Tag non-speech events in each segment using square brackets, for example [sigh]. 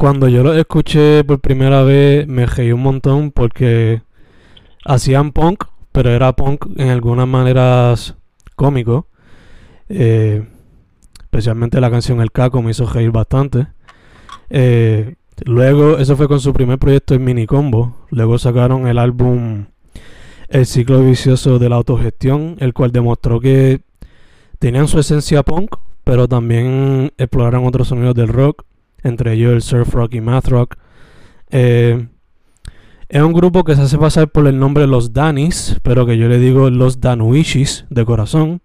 cuando yo lo escuché por primera vez me reí un montón porque hacían punk, pero era punk en algunas maneras cómico. Eh, especialmente la canción El Caco me hizo reír bastante. Eh, luego, eso fue con su primer proyecto en Mini Combo. Luego sacaron el álbum El ciclo vicioso de la autogestión, el cual demostró que tenían su esencia punk, pero también exploraron otros sonidos del rock, entre ellos el surf rock y math rock. Eh, es un grupo que se hace pasar por el nombre Los Danis, pero que yo le digo Los Danuishis de corazón.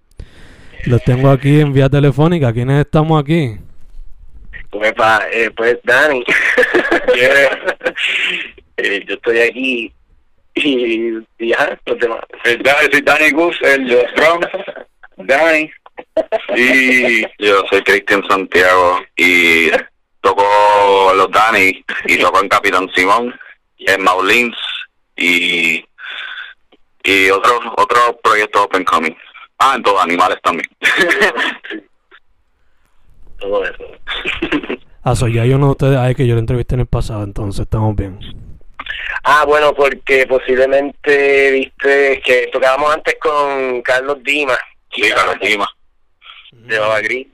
Los tengo aquí en vía telefónica. ¿Quiénes estamos aquí? Pues, eh, pues Dani. [laughs] eh, yo estoy aquí y, y ya, los demás. Soy Dani Gus, [laughs] el drum, Dani. Y yo soy Cristian Santiago y toco los Dani y toco en Capitán Simón, en Maulins y, y otros otros proyectos open coming. Ah, en todos animales también. [laughs] Todo eso. Ah, soy ya yo no ustedes. Ay, que yo lo entrevisté en el pasado, entonces estamos bien. Ah, bueno, porque posiblemente viste que tocábamos antes con Carlos Dimas. Sí, Carlos Dima. De Baba Gris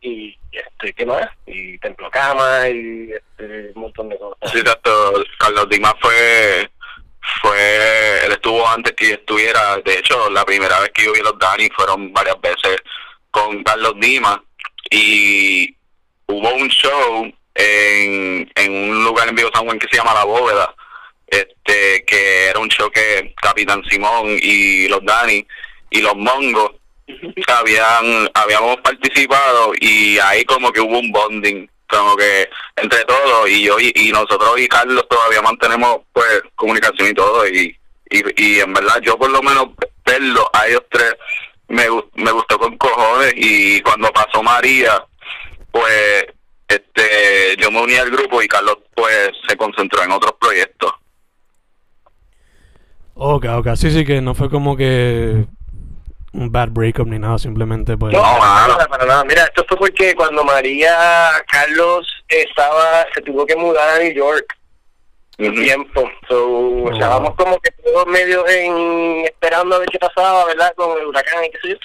y este, ¿qué más? Y Templo Cama y este, un montón de cosas. Sí, exacto. Carlos Dima fue fue él estuvo antes que yo estuviera de hecho la primera vez que yo vi a los Dani fueron varias veces con Carlos Dima y hubo un show en, en un lugar en Vivo San Juan que se llama La Bóveda este que era un show que Capitán Simón y los Dani y los Mongos habían habíamos participado y ahí como que hubo un bonding como que entre todos y yo y, nosotros y Carlos todavía mantenemos pues comunicación y todo y, y, en verdad yo por lo menos verlo a ellos tres me, me gustó con cojones y cuando pasó María pues este yo me uní al grupo y Carlos pues se concentró en otros proyectos Ok, ok. Sí, sí, que no fue como que un bad breakup ni nada, simplemente pues. No, nada, para nada. Mira, esto fue porque cuando María Carlos estaba, se tuvo que mudar a New York un tiempo. So, Oh, estábamos wow. como que todos medio en esperando a ver qué pasaba, ¿verdad? Con el huracán y qué sé yo.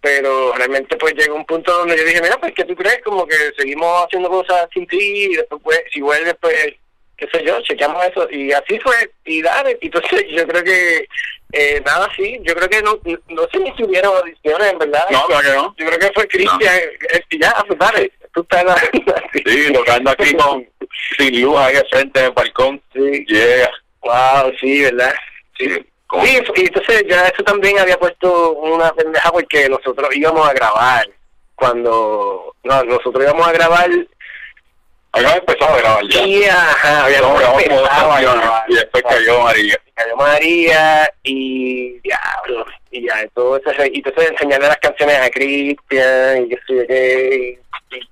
Pero realmente pues llegó un punto donde yo dije, mira, pues ¿qué tú crees? Como que seguimos haciendo cosas sin ti y después pues, si vuelves pues, qué sé yo, chequeamos eso. Y así fue, y dale. Entonces yo creo que, eh, nada, sí, yo creo que no, no sé ni si hubieron audiciones, en verdad. no claro que no Yo creo que fue Cristian, eh, y ya, pues dale, tú estás en la... [laughs] sí tocando aquí con sin luz ahí al frente del balcón Sí. yeah Wow, sí, ¿verdad? sí Sí, y entonces ya eso también había puesto una pendeja porque nosotros íbamos a grabar cuando no, nosotros íbamos a grabar habíamos empezado a grabar ya y ajá, No, habíamos dos empezado a grabar. y después cayó María cayó María y diablo y ya todo eso y entonces enseñarle las canciones a Cristian y qué sé qué y- y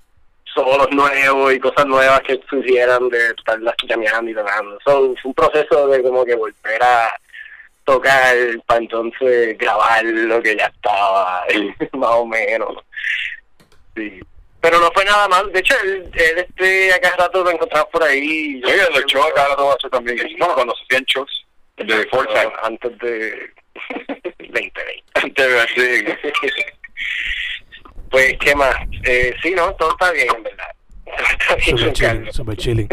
solos nuevos y cosas nuevas que surgieran de estarlas llameando y tocando. So, fue un proceso de como que volver a tocar para entonces grabar lo que ya estaba, [laughs] más o menos. Sí. Pero no fue nada mal. De hecho, él, él este, acá rato lo encontramos por ahí. Oye, los shows acá rato hace también. No, cuando se hacían shows. De Forza. Antes de [laughs] 2020. Antes de sí. [laughs] Pues, ¿qué más? Eh, sí, no, todo está bien, en verdad. Está bien, Super chilling, Carlos. super chilling.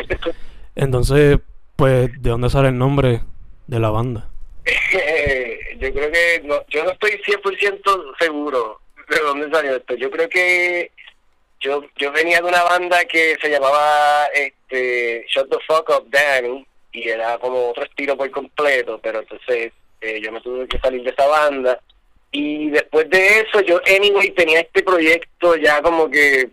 Entonces, pues, ¿de dónde sale el nombre de la banda? Eh, [laughs] yo creo que no, yo no estoy 100% seguro de dónde salió esto. Yo creo que yo yo venía de una banda que se llamaba este Shut the Fuck Up Danny y era como otro estilo por completo, pero entonces eh, yo me tuve que salir de esa banda. Y después de eso yo anyway tenía este proyecto ya como que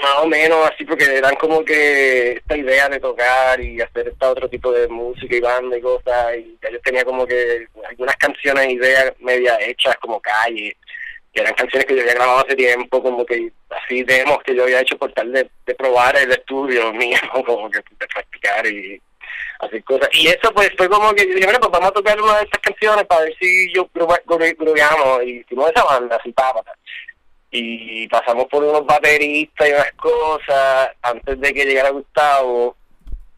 más o menos así porque eran como que esta idea de tocar y hacer este otro tipo de música y banda y cosas y ya yo tenía como que algunas canciones ideas media hechas como calle que eran canciones que yo había grabado hace tiempo como que así demos que yo había hecho por tal de, de probar el estudio [laughs] mío como que de practicar y hacer cosas. Y eso pues fue como que yo dije bueno pues vamos a tocar una de estas canciones para ver si yo grubeamos y hicimos esa banda así pápata y pasamos por unos bateristas y unas cosas antes de que llegara Gustavo.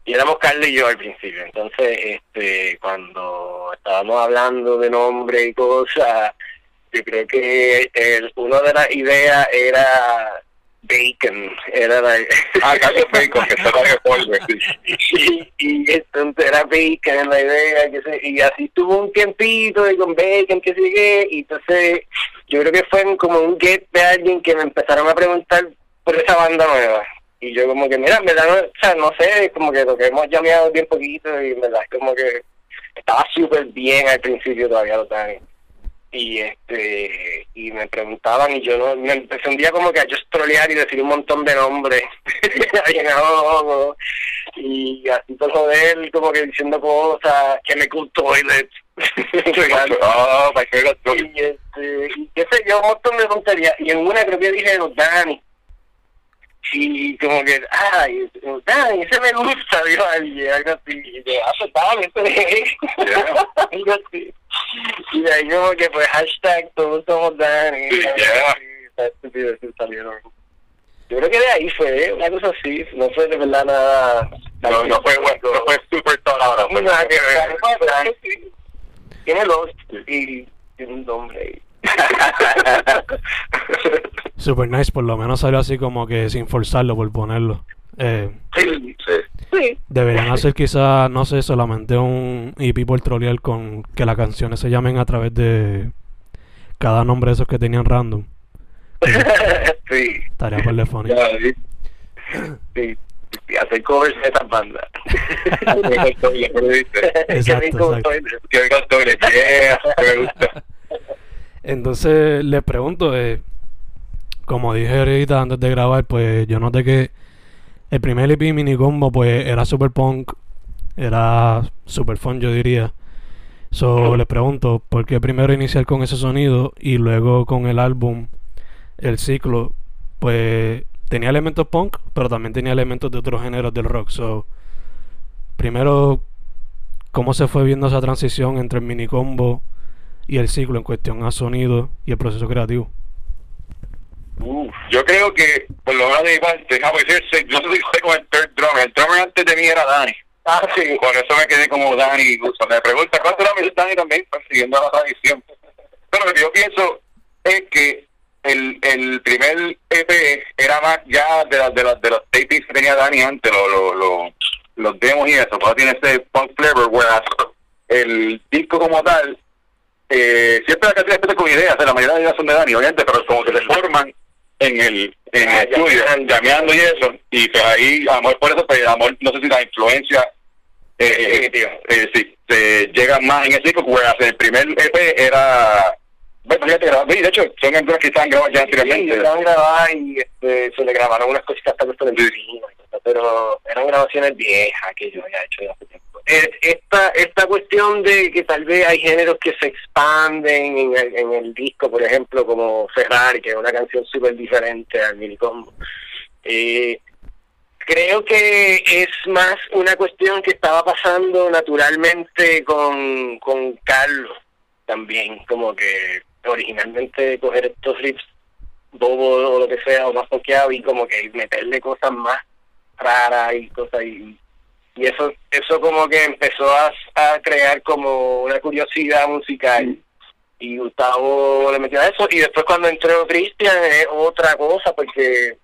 Y éramos Carlos y yo al principio. Entonces este cuando estábamos hablando de nombre y cosas yo creo que el, una de las ideas era Bacon era la Ah, Carlos Bacon, que se de polvo. [laughs] y, y entonces era Bacon la idea que se, y así tuvo un tiempito y con Bacon que sigue y entonces yo creo que fue como un get de alguien que me empezaron a preguntar por esa banda nueva y yo como que mira en verdad no, o sea, no sé como que lo que hemos llameado bien poquito y en verdad es como que estaba súper bien al principio todavía lo tan y este y me preguntaban y yo no me empecé un día como que a just trolear y decir un montón de nombres [laughs] y así por joder como que diciendo cosas que me cool toilet [laughs] Oh, my God. y este y qué sé yo un montón de tonterías y en una creo que dije los Dani y como que ay Dani ese me gusta dijo alguien algo así. Y pues dale ese es". [laughs] algo así. Y de ahí como que pues hashtag todos somos Dani Sí, yeah. salieron. Yo creo que de ahí fue una cosa así no fue de verdad nada No, no fue, bueno, no fue super top ahora. no nada que tiene los y tiene un nombre [laughs] Super nice, por lo menos salió así como que sin forzarlo por ponerlo. Eh, Sí, sí. sí deberían hacer quizás, no sé, solamente un EP por trolear con que las canciones se llamen a través de cada nombre de esos que tenían random. [laughs] sí Estaría por funny. Sí. sí y hacer covers de esas bandas [laughs] Exacto, exacto. Que venga el doble. Yeah, me gusta. Entonces le pregunto, eh, como dije ahorita antes de grabar, pues yo noté que el primer EP mini combo pues era super punk, era super fun yo diría. So le pregunto, ¿por qué primero iniciar con ese sonido y luego con el álbum, el ciclo, pues tenía elementos punk, pero también tenía elementos de otros géneros del rock. So primero, ¿cómo se fue viendo esa transición entre el mini combo y el ciclo en cuestión a sonido y el proceso creativo? Uf, yo creo que, por lo menos de déjame decirse, yo soy con el third drummer. El drummer antes de mí era Dani. ah sí Por eso me quedé como Dani y Gusto. Me pregunta, ¿cuánto era mi Dani también? Pues, siguiendo la tradición. Pero lo que yo pienso es que el, el primer EP era más ya de, las de, las de los tapes que tenía Dani antes, lo, lo, lo- los demos y eso. Pues tiene ese punk flavor, whereas el disco como tal, eh, siempre la cantidad de con ideas, o sea, la mayoría de ideas son de Dani, obviamente, pero como que se forman en el, en Ah, el estudio, llameando. y eso. Y pues ahí, amor por eso, pues amor, no sé si la influencia eh, Definitivo. eh, sí, se llega más en ese disco, whereas el primer EP era. Bueno, sí, de hecho, son algunas que estaban grabadas ya Sí, anteriormente. estaban grabadas y este, se le grabaron unas cositas por cosas, pero eran grabaciones viejas que yo había hecho ya hace tiempo. Eh, Esta, esta cuestión de que tal vez hay géneros que se expanden en el, en el disco, por ejemplo, como Ferrari, que es una canción súper diferente al minicombo. Eh, creo que es más una cuestión que estaba pasando naturalmente con, con Carlos también, como que originalmente coger estos riffs bobos o lo que sea, o más toqueado y como que meterle cosas más raras y cosas y, y eso eso como que empezó a, a crear como una curiosidad musical. Y Gustavo le metió a eso. Y después cuando entró Cristian es otra cosa porque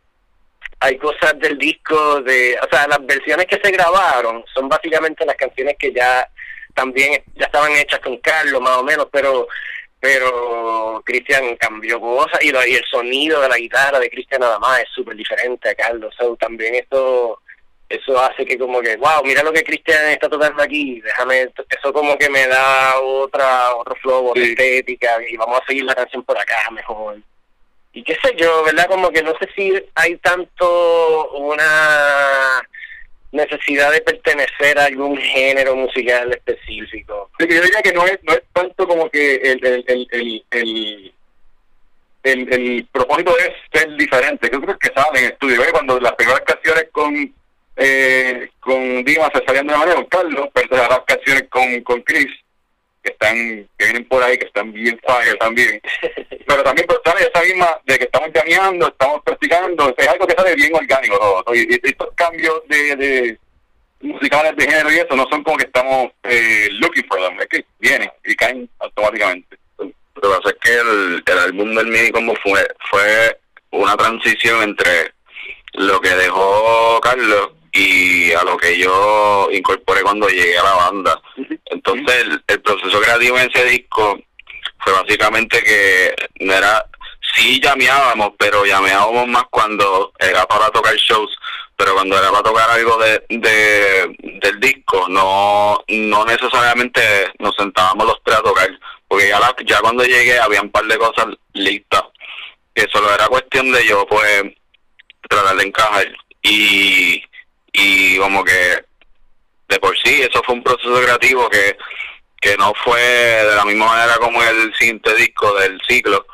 hay cosas del disco de, o sea, las versiones que se grabaron son básicamente las canciones que ya también ya estaban hechas con Carlos más o menos, pero pero Cristian cambió cosas y, y el sonido de la guitarra de Cristian nada más es súper diferente a Carlos, so, también eso eso hace que como que, wow, mira lo que Cristian está tocando aquí, déjame, eso como que me da otra, otro flow, otra estética, y vamos a seguir la canción por acá mejor. Y qué sé yo, ¿verdad? Como que no sé si hay tanto una necesidad de pertenecer a algún género musical específico. yo diría que no es, no es tanto como que el, el, el, el, el, el, propósito es ser diferente. Yo creo que sale en el estudio. Cuando las primeras canciones con eh, con Dimas se salían de la manera, con Carlos, pero las canciones con, con Chris, que están que vienen por ahí, que están bien fire también. [laughs] Pero también sale esa misma de que estamos llameando, estamos practicando, es algo que sale bien orgánico todo. Y, estos cambios de, de musicales de género y eso no son como que estamos eh, looking for them, es que vienen y caen automáticamente. Lo que pasa es que el, el álbum del MIDI como fue, fue una transición entre lo que dejó Carlos y a lo que yo incorporé cuando llegué a la banda. Entonces el, proceso creativo en ese disco fue básicamente que no era, sí llameábamos, pero llameábamos más cuando era para tocar shows, pero cuando era para tocar algo de, de del disco, no no necesariamente nos sentábamos los tres a tocar, porque ya, ya cuando llegué había un par de cosas listas, que solo era cuestión de yo pues tratar de encajar y y como que de por sí eso fue un proceso creativo que, que no fue de la misma manera como el siguiente disco del ciclo,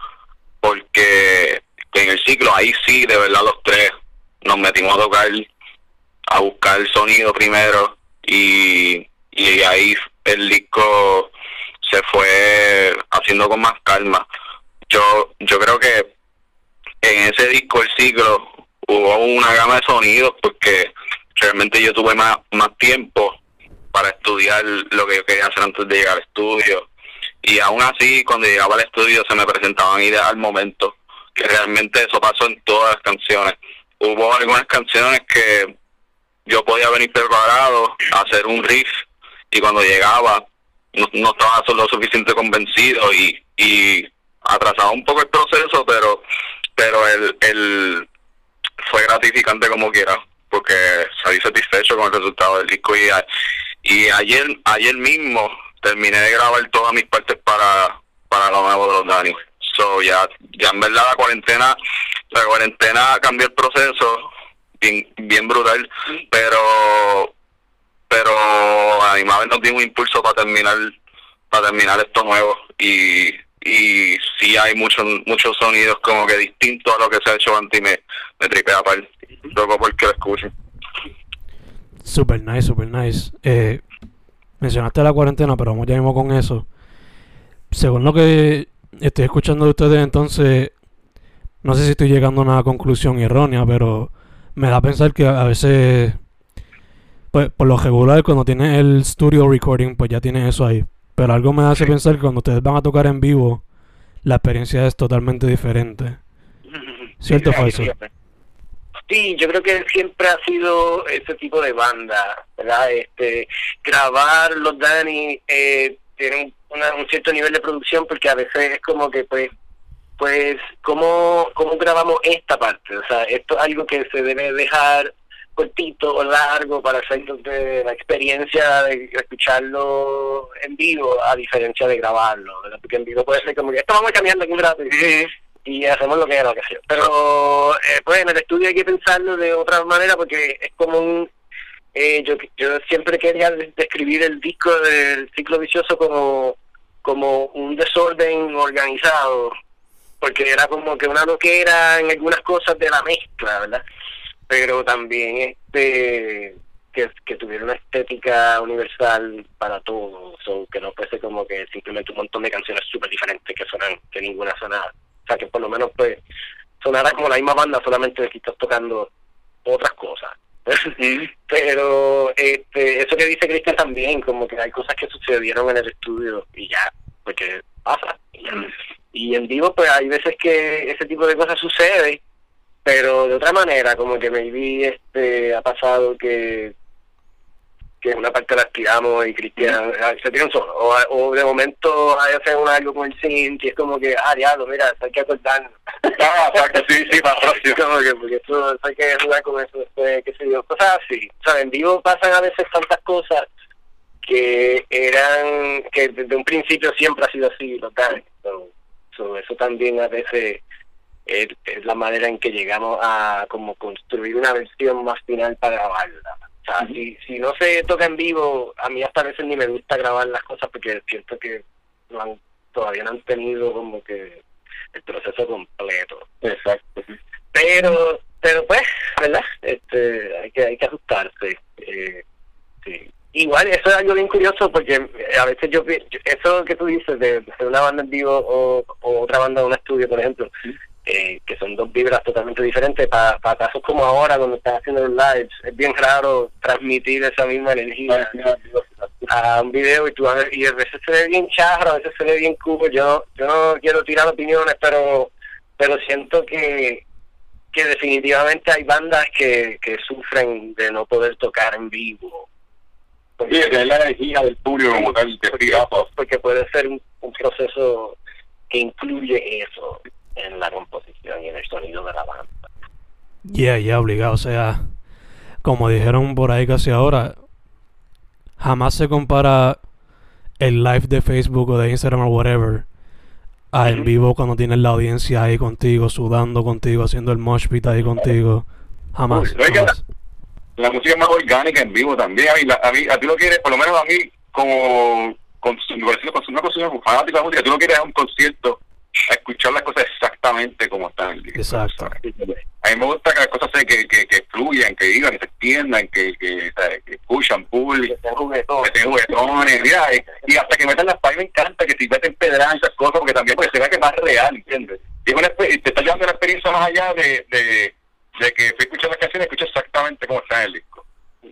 porque en el ciclo ahí sí, de verdad los tres nos metimos a tocar, a buscar el sonido primero y, y ahí el disco se fue haciendo con más calma. Yo, yo creo que en ese disco el ciclo hubo una gama de sonidos porque realmente yo tuve más, más tiempo para estudiar lo que yo quería hacer antes de llegar al estudio. Y aún así, cuando llegaba al estudio, se me presentaban ideas al momento, que realmente eso pasó en todas las canciones. Hubo algunas canciones que yo podía venir preparado a hacer un riff y cuando llegaba no, no estaba lo suficiente convencido y, y atrasaba un poco el proceso, pero pero el, el fue gratificante como quiera porque salí satisfecho con el resultado del disco y, y ayer ayer mismo terminé de grabar todas mis partes para para lo nuevo de los Dani. So ya ya en verdad la cuarentena la cuarentena cambió el proceso bien bien brutal, pero pero a mi nos dio un impulso para terminar para terminar esto nuevo y y sí hay muchos muchos sonidos como que distintos a lo que se ha hecho antes y me, me tripea porque lo escuchen. Super nice, super nice. Eh, mencionaste la cuarentena, pero vamos ya mismo con eso. Según lo que estoy escuchando de ustedes, entonces, no sé si estoy llegando a una conclusión errónea, pero me da a pensar que a veces, pues, por lo regular, cuando tienes el studio recording, pues ya tienes eso ahí. Pero algo me hace pensar que cuando ustedes van a tocar en vivo, la experiencia es totalmente diferente. [laughs] ¿Cierto o falso? Sí, yo creo que siempre ha sido ese tipo de banda, ¿verdad? Este, grabar los Dani eh, tienen un cierto nivel de producción porque a veces es como que pues pues cómo, cómo grabamos esta parte, o sea, esto es algo que se debe dejar cortito o largo para hacer de la experiencia de escucharlo en vivo a diferencia de grabarlo, porque en vivo puede ser como que esto vamos cambiando aquí un rato y, hacemos lo que es que sea. Pero eh, pues en el estudio hay que pensarlo de otra manera porque es como un... Eh, yo, yo siempre quería describir el disco del ciclo vicioso como, como un desorden organizado porque era como que una loquera en algunas cosas de la mezcla, ¿verdad? pero también este que, que tuviera una estética universal para todos, o que no fuese como que simplemente un montón de canciones súper diferentes que sonan, que ninguna suena, o sea que por lo menos pues sonara como la misma banda, solamente que estás tocando otras cosas. [laughs] pero este, eso que dice Cristian también, como que hay cosas que sucedieron en el estudio y ya, porque pasa. Y, ya. y en vivo pues hay veces que ese tipo de cosas sucede pero de otra manera, como que maybe este ha pasado que que una parte la tiramos y Cristian ah, se tiran solo o, o de momento hay hacer un algo con el synth y es como que ah diablo mira hay que acordarnos. [laughs] Ah exacto sí sí para [laughs] próximo como que porque eso hay que jugar con eso después qué sé yo. Cosas así. O sea en vivo pasan a veces tantas cosas que eran que desde un principio siempre ha sido así los so, so, eso también a veces es, es la manera en que llegamos a como construir una versión más final para grabarla o sea, si, si no se toca en vivo, a mí hasta a veces ni me gusta grabar las cosas porque siento que no han, todavía no han tenido como que el proceso completo. Exacto. Pero, pero pues, ¿verdad? Este, hay que, hay que ajustarse. Eh, sí. Igual, eso es algo bien curioso porque a veces yo, eso que tú dices de, una banda en vivo o, o otra banda de un estudio, por ejemplo, eh, que son dos vibras totalmente diferentes. Para casos como ahora, cuando estás haciendo los lives, es bien raro transmitir esa misma energía a un video y tú a, y a veces se ve bien charro, a veces se ve bien cubo. Yo, yo no quiero tirar opiniones, pero pero siento que que definitivamente hay bandas que, que sufren de no poder tocar en vivo. Porque, sí, la energía del público como tal, porque, porque puede ser un, un proceso que incluye eso en la composición y en el sonido de la banda. Yeah, yeah, obligado. O sea, como dijeron por ahí casi ahora, jamás se compara el live de Facebook o de Instagram o whatever a en vivo cuando tienes la audiencia ahí contigo, sudando contigo, haciendo el mosh pit ahí contigo. Jamás. Uy, jamás. La, la, música es más orgánica en vivo también. A mí, la, a, mí, a ti lo quieres, por lo menos a mí, como consumidor, consumidor, consumidor fanático de la música, tú no quieres un concierto a escuchar las cosas exactamente como están. Exacto. A mí me gusta que las cosas se, que, que, que fluyan, que digan, que se extiendan, que, que, que escuchan, pull, que sean juguetones. Que juguetones mira, y, y, hasta que metan las payas me encanta, que si meten pedras esas cosas, porque también porque se vea que es más real, ¿entiendes? Y es una, te está llevando una experiencia más allá de, de, de que fui escuchando las canciones y escucho exactamente como está en el disco.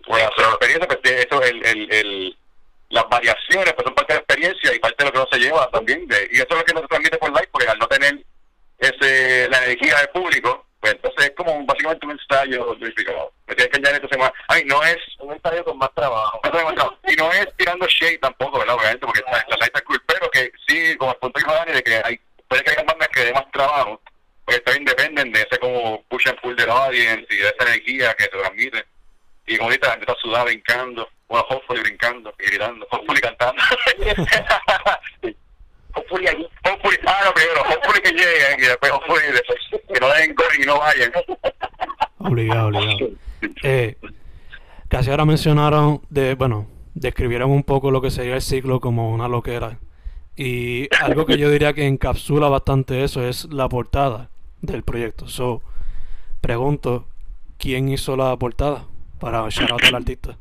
Bueno, la experiencia, pues eso, el, el, el las variaciones pues son parte de la experiencia y parte de lo que uno se lleva también de, y eso es lo que nos transmite por live porque al no tener ese la energía del público pues entonces es como básicamente un ensayo verificado me tienes que añadir entonces más ay no es un ensayo con más trabajo. Y no es tirando shade tampoco verdad obviamente porque la, la live está cool pero que sí como el punto que Dani de que hay puede que haya bandas que den más trabajo porque también dependen de ese como push and pull del audience y de esa energía que se transmite y como ahorita la gente está sudada brincando bueno, Hopefully brincando y gritando, Hopefully cantando. [laughs] Hopefully allí. Hopefully, ah, no, primero, Hopefully que lleguen y después Hopefully que no den gol y no vayan. Obligado, obligado. Eh, casi ahora mencionaron, de bueno, describieron un poco lo que sería el ciclo como una loquera. Y algo que yo diría que encapsula bastante eso es la portada del proyecto. So, pregunto, ¿quién hizo la portada para shout out al artista?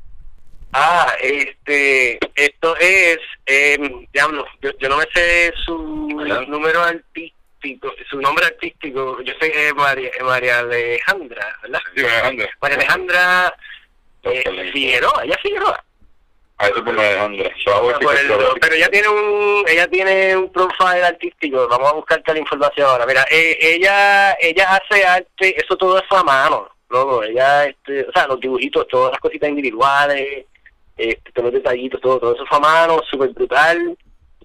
Ah, este, esto es, eh, diablo, yo, yo, no me sé su número artístico, su nombre artístico, yo sé que es María, María Alejandra, ¿verdad? Sí, María Alejandra. María Alejandra eh, Figueroa, ella Figueroa. Ah, eso por María Alejandra. Por el, pero ella tiene un, ella tiene un profile artístico, vamos a buscarte la información ahora. Mira, eh, ella, ella hace arte, eso todo es a mano, luego, ella, este, o sea, los dibujitos, todas las cositas individuales este, todos los detallitos, todo, todo eso fue a mano, súper brutal,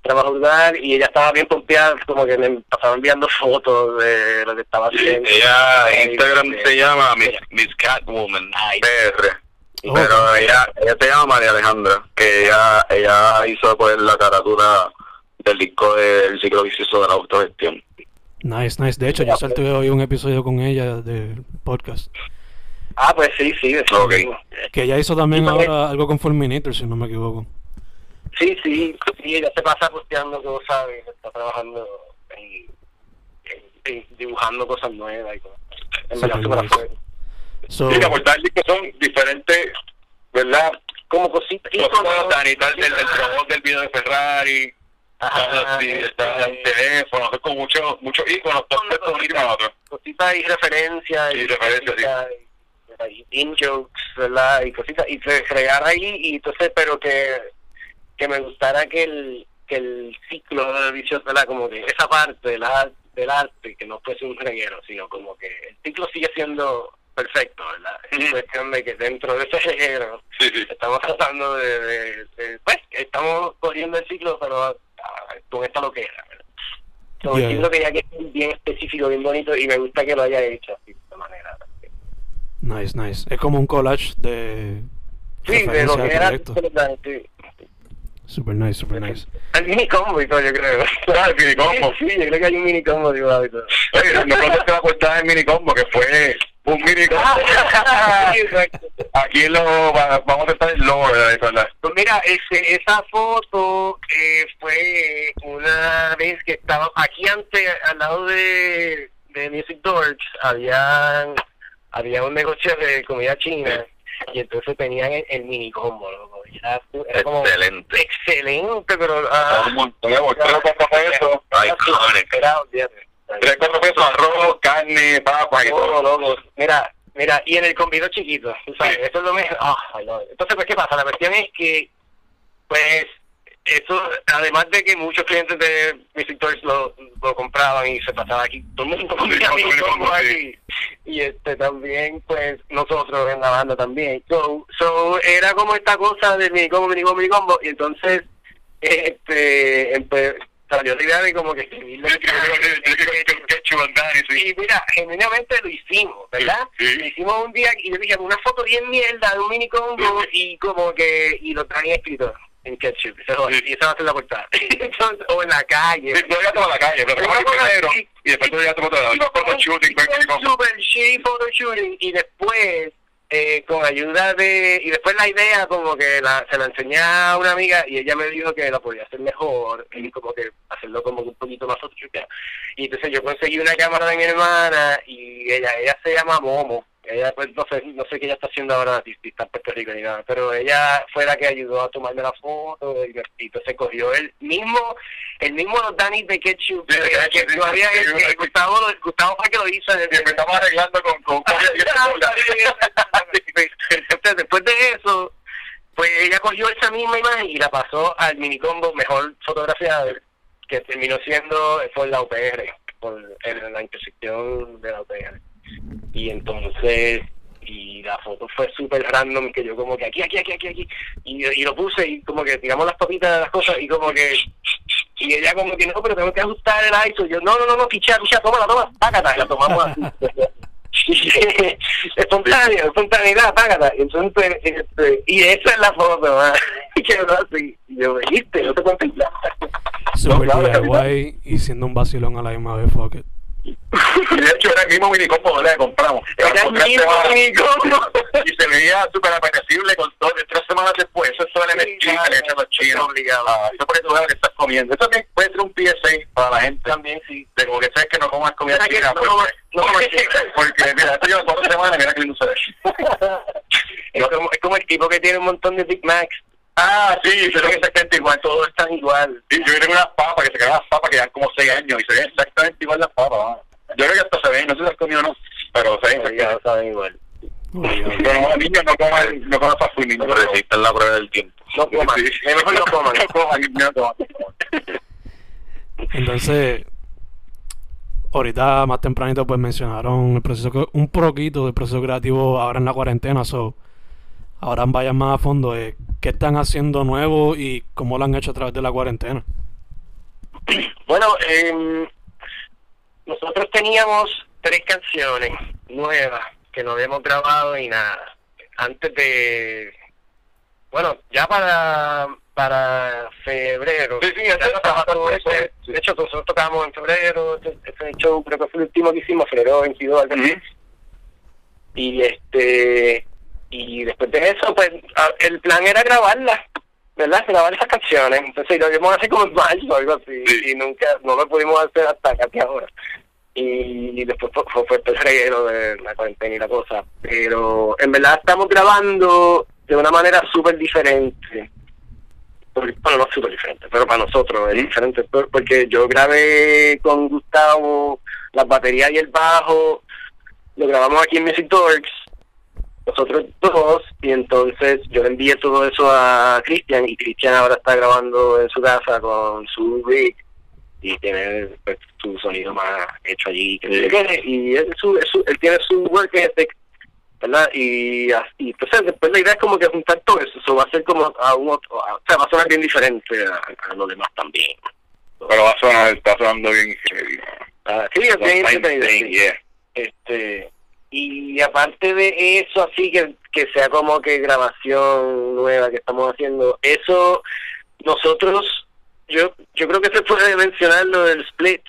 trabajo brutal, y ella estaba bien pompeada, como que me pasaba enviando fotos de lo que estaba haciendo. Ella, Instagram se llama Miss, Miss Catwoman, PR. Oh, pero ella, ella se llama María Alejandra, que ella, ella hizo pues la caratura del disco del ciclo vicioso de la autogestión. Nice, nice. De hecho, yo salté hoy un episodio con ella del podcast. Ah, pues sí, sí. Okay. Que ella hizo también sí, ahora algo con Fulminator, si no me equivoco. Sí, sí, sí, ella se pasa posteando cosas y está trabajando en, en, en dibujando cosas nuevas y cosas. So, portada del disco son diferentes, ¿verdad? Como cositas. Cosas, Dani, tal, el, el robot del video de Ferrari, Ajá, sí, este, está el teléfono, con muchos muchos iconos, de otro. cositas y referencias. Sí, referencias, sí. Y in jokes, ¿verdad? Y cositas. Y fre- fregar ahí, y entonces, pero que, que me gustara que el, que el ciclo de visión, ¿verdad? Como que esa parte del, del arte, que no fuese un reguero, sino como que el ciclo sigue siendo perfecto, ¿verdad? Es cuestión de que dentro de ese reguero Sí, sí. estamos tratando de, de- de- pues estamos corriendo el ciclo pero ah, con esta lo que era ¿verdad? Yeah. el ciclo quería que es bien específico bien bonito y me gusta que lo haya hecho así de esta manera. Nice, nice. Es como un collage de sí de lo que era. Super nice, super nice. el mini combo y todo yo creo [laughs] Ah, el mini combo. sí yo creo que hay un mini combo todo Oye, no contaste la portada del mini combo, que fue un mini combo. [laughs] Exacto. Aquí lo va- vamos a estar el logo, ¿verdad? ¿verdad? Pues mira, ese, esa foto eh, fue una vez que estaba aquí antes, al lado de, de Music Doors, había, había un negocio de comida china y entonces tenían el, el mini combo, loco, Era, era como Excelente. excelente, pero ah, Un montón tres o cuatro pesos. Iconic. era. Tres o cuatro pesos, arroz, carne, papas y todo, loco. Mira, mira, y en el convido chiquito, sabes, Sí. eso es lo mejor. It. Entonces, pues, ¿qué pasa? La cuestión es que, pues, eso, además de que muchos clientes de Music Toys lo, lo compraban y se pasaba aquí, todo el mundo combo combo, aquí. Y este también, pues, nosotros en la banda también. So, so era como esta cosa de mini combo, mini combo, mini combo, y entonces, este, empe- salió la idea de como que escribirle y mira, genuinamente lo hicimos, ¿verdad? Sí, sí. Lo hicimos un día y yo dije una foto bien mierda de un mini combo y como que y lo traía escrito en ketchup. Y esa va a ser la portada [laughs] Entonces, o en la calle. Sí, Yo llegaste a la calle, pero primero y después lado. Shooting, hicimos mini un combo. super shooting y después eh, con ayuda de y después la idea como que la, se la enseñé a una amiga y ella me dijo que la podía hacer mejor y como que hacerlo como un poquito más photoshoot. Y entonces yo conseguí una cámara de mi hermana y ella ella se llama Momo ella pues no sé no sé qué ella está haciendo ahora está en Puerto Rico ni nada pero ella fue la que ayudó a tomarme la foto y, y entonces cogió el mismo el mismo Danny de Ketchup Sí, que, que yo había sí, que. Gustavo lo- Gustavo fue que lo hizo Y empezamos arreglando con... con [laughs] entonces, después de eso, pues ella cogió esa misma imagen y la pasó al minicombo mejor fotografiada, que terminó siendo por la UPR, por en la intersección de la UPR. Y entonces, y la foto fue súper random, que yo como que aquí, aquí, aquí, aquí, aquí, y, y lo puse y como que tiramos las papitas de las cosas y como que y ella como que no, pero tengo que ajustar el ISO. Yo, no, no, no, no, picha, picha, toma, la toma, págata, y la tomamos así. [laughs] espontáneo, espontaneidad, págata. Entonces, este, y esa es la foto, [laughs] y quedó así. Y yo, ¿viste? No te contemplas. Super claro, DIY y siendo un vacilón a la misma vez, fuck it. Y de hecho era el mismo mini combo ¿verdad? que compramos. Era el mismo minicombo. Y se veía súper apetecible con todo. Tres semanas después, eso es el Sí, MSG que le echan los chinos. Obligado. Ah, eso porque tú sabes que estás comiendo. Eso también puede ser un PSA para la gente. También sí. De como que sabes que no comas comida china. no porque- comas- no china. Porque mira, esto lleva cuatro semanas, mira que lindo se ve. [laughs] es, como, es como el tipo que tiene un montón de Big Macs. Ah, sí, ve exactamente igual. Todos están igual. Sí, yo tengo unas papas que se quedan las papas que llevan como 6 años y se ven exactamente igual las papas. ¿no? Yo creo que hasta se ven, no sé si las comido o no, pero se ven exactamente. saben igual. Pero no, niños no coman, no coman fast food, niños. No resisten la prueba del tiempo. No coman. Sí. Es mejor no coman. No coman, no coman. Entonces, ahorita más tempranito pues mencionaron el proceso, un poquito del proceso creativo ahora en la cuarentena, so ahora vayan más a fondo de qué están haciendo nuevo y cómo lo han hecho a través de la cuarentena. Bueno, em, nosotros teníamos tres canciones nuevas que no habíamos grabado y nada. Antes de, bueno, ya para para febrero. Sí, sí, ya de- todo eso. sí. De hecho, nosotros tocábamos en febrero. Este, este show creo que fue el último que hicimos, febrero 22. algo así. Ujú. Y este y después de eso, pues el plan era grabarlas, ¿verdad? Grabar esas canciones. Entonces lo íbamos a hacer como en mayo o algo así. Sí. Y nunca, no lo pudimos hacer hasta casi ahora. y después fue, fue, el reguero de la cuarentena y la cosa. Pero en verdad estamos grabando de una manera súper diferente. Bueno, no súper diferente, pero para nosotros es diferente porque yo grabé con Gustavo las baterías y el bajo, lo grabamos aquí en Music Dorks, nosotros dos, y entonces yo le envié todo eso a Cristian y Cristian ahora está grabando en su casa con su rig y tiene pues, su sonido más hecho allí que y él, su, él tiene su work ethic ¿verdad? Y, y pues después la idea es como que juntar todo eso, eso va a ser como a un otro, o sea, va a sonar bien diferente a, lo demás también. Pero va a sonar, está sonando bien ah, sí, es bien entretenido. Este, y aparte de eso, así que, que sea como que grabación nueva que estamos haciendo, eso nosotros yo yo creo que se puede mencionar lo del split.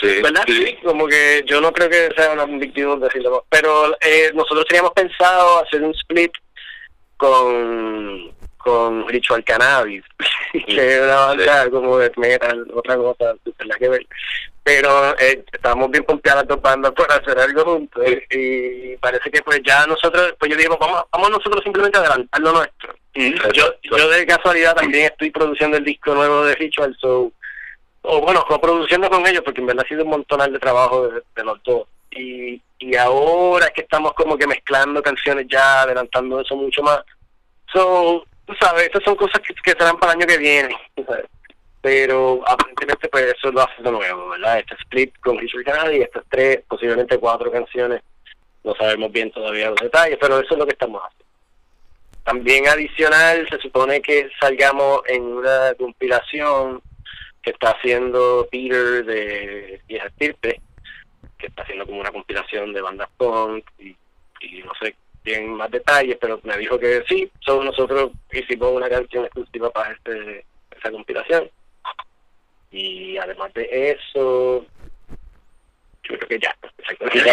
Sí, ¿Verdad? Sí. Como que yo no creo que sea una victimos decirlo. Pero eh, nosotros teníamos pensado hacer un split con con Ritual Cannabis, [laughs] que es una banda como de metal, otra cosa, la que ver. Pero eh, estábamos bien confiadas dos bandas por hacer algo juntos y parece que pues ya nosotros, pues yo digo, vamos, vamos nosotros simplemente a adelantar lo nuestro. Yo, yo de casualidad también estoy produciendo el disco nuevo de Ritual, so, o bueno, produciendo con ellos, porque en verdad ha sido un montonal de trabajo de, los dos. Y, y ahora es que estamos como que mezclando canciones ya, adelantando eso mucho más. So, tú sabes, estas son cosas que, que serán para el año que viene, Pero aparentemente pues eso lo hace de nuevo, ¿verdad? Este split con Richard y estas tres, posiblemente cuatro canciones, no sabemos bien todavía los detalles, pero eso es lo que estamos haciendo. También adicional, se supone que salgamos en una compilación que está haciendo Peter de Vieja Estirpe, que está haciendo como una compilación de bandas punk y, y no sé bien más detalles, pero me dijo que sí, solo nosotros hicimos una canción exclusiva para este, esa compilación. Y además de eso, yo creo que ya,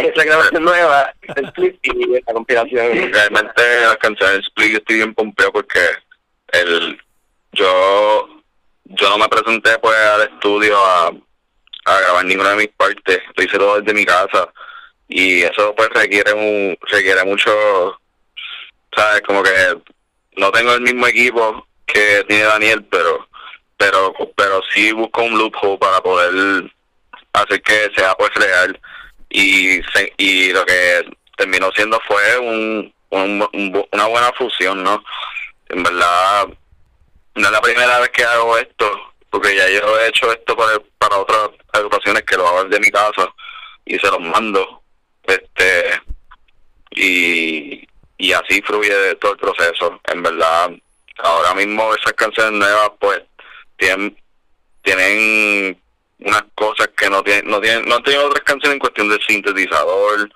esa grabación nueva, el split y esta compilación. Realmente la canción del split estoy bien pompeo porque el yo yo no me presenté pues al estudio a, a grabar ninguna de mis partes, lo hice todo desde mi casa y eso pues requiere un requiere mucho sabes como que no tengo el mismo equipo que tiene Daniel pero pero pero sí busco un loophole para poder hacer que sea pues real y y lo que terminó siendo fue un, una buena fusión no en verdad no es la primera vez que hago esto porque ya yo he hecho esto para, para otras agrupaciones que lo hago de mi casa y se los mando. Este y, y así fluye todo el proceso. En verdad ahora mismo esas canciones nuevas pues tienen tienen unas cosas que no tienen no tienen no tienen otras canciones en cuestión de sintetizador.